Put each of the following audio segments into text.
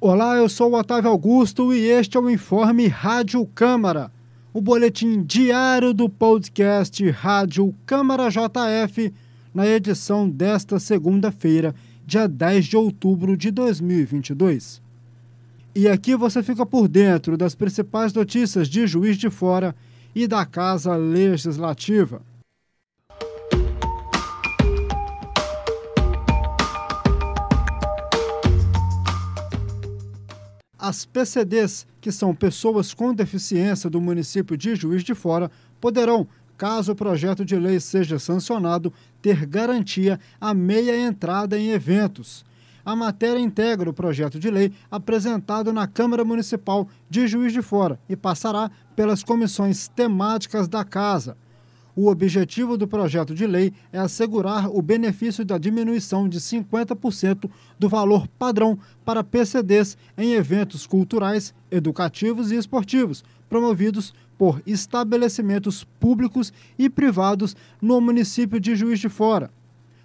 Olá, eu sou o Otávio Augusto e este é o Informe Rádio Câmara, o boletim diário do podcast Rádio Câmara JF, na edição desta segunda-feira, dia 10 de outubro de 2022. E aqui você fica por dentro das principais notícias de Juiz de Fora e da Casa Legislativa. As PCDs, que são pessoas com deficiência do município de Juiz de Fora, poderão, caso o projeto de lei seja sancionado, ter garantia à meia entrada em eventos. A matéria integra o projeto de lei apresentado na Câmara Municipal de Juiz de Fora e passará pelas comissões temáticas da Casa. O objetivo do projeto de lei é assegurar o benefício da diminuição de 50% do valor padrão para PCDs em eventos culturais, educativos e esportivos, promovidos por estabelecimentos públicos e privados no município de Juiz de Fora.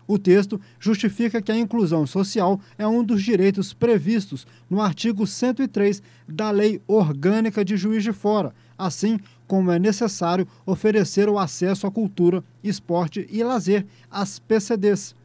O texto justifica que a inclusão social é um dos direitos previstos no artigo 103 da Lei Orgânica de Juiz de Fora, assim como é necessário oferecer o acesso à cultura, esporte e lazer às PCDs.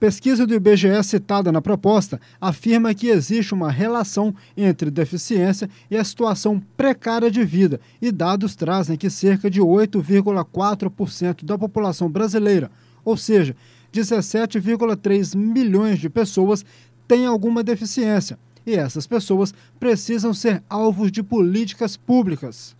Pesquisa do IBGE citada na proposta afirma que existe uma relação entre deficiência e a situação precária de vida, e dados trazem que cerca de 8,4% da população brasileira, ou seja, 17,3 milhões de pessoas, têm alguma deficiência, e essas pessoas precisam ser alvos de políticas públicas.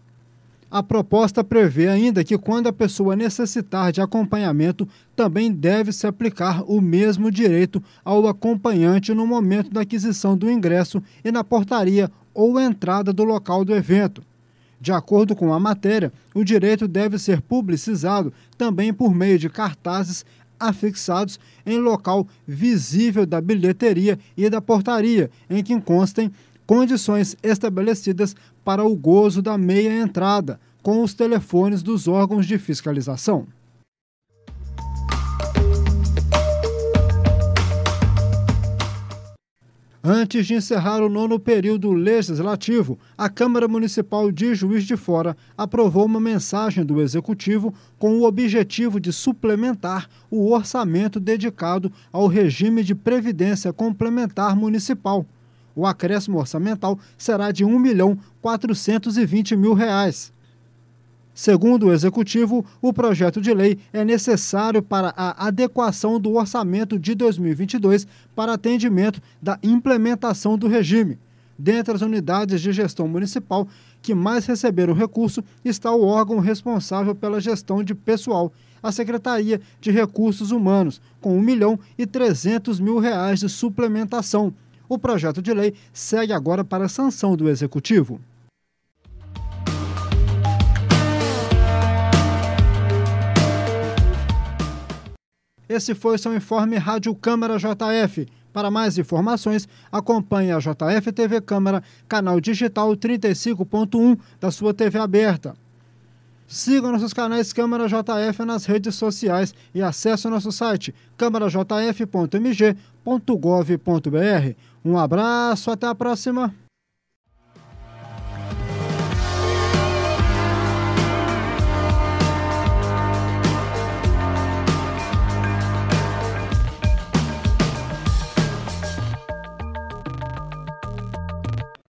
A proposta prevê ainda que, quando a pessoa necessitar de acompanhamento, também deve se aplicar o mesmo direito ao acompanhante no momento da aquisição do ingresso e na portaria ou entrada do local do evento. De acordo com a matéria, o direito deve ser publicizado também por meio de cartazes afixados em local visível da bilheteria e da portaria, em que constem condições estabelecidas para o gozo da meia entrada, com os telefones dos órgãos de fiscalização. Antes de encerrar o nono período legislativo, a Câmara Municipal de Juiz de Fora aprovou uma mensagem do Executivo com o objetivo de suplementar o orçamento dedicado ao regime de previdência complementar municipal o acréscimo orçamental será de R$ 1 milhão 420 mil. Reais. Segundo o Executivo, o projeto de lei é necessário para a adequação do orçamento de 2022 para atendimento da implementação do regime. Dentre as unidades de gestão municipal que mais receberam recurso está o órgão responsável pela gestão de pessoal, a Secretaria de Recursos Humanos, com 1 milhão e 300 mil reais de suplementação o projeto de lei segue agora para a sanção do Executivo. Esse foi seu informe Rádio Câmara JF. Para mais informações, acompanhe a JF TV Câmara, canal digital 35.1 da sua TV aberta. Siga nossos canais Câmara JF nas redes sociais e acesse nosso site câmarajf.mg.gov.br. Um abraço, até a próxima!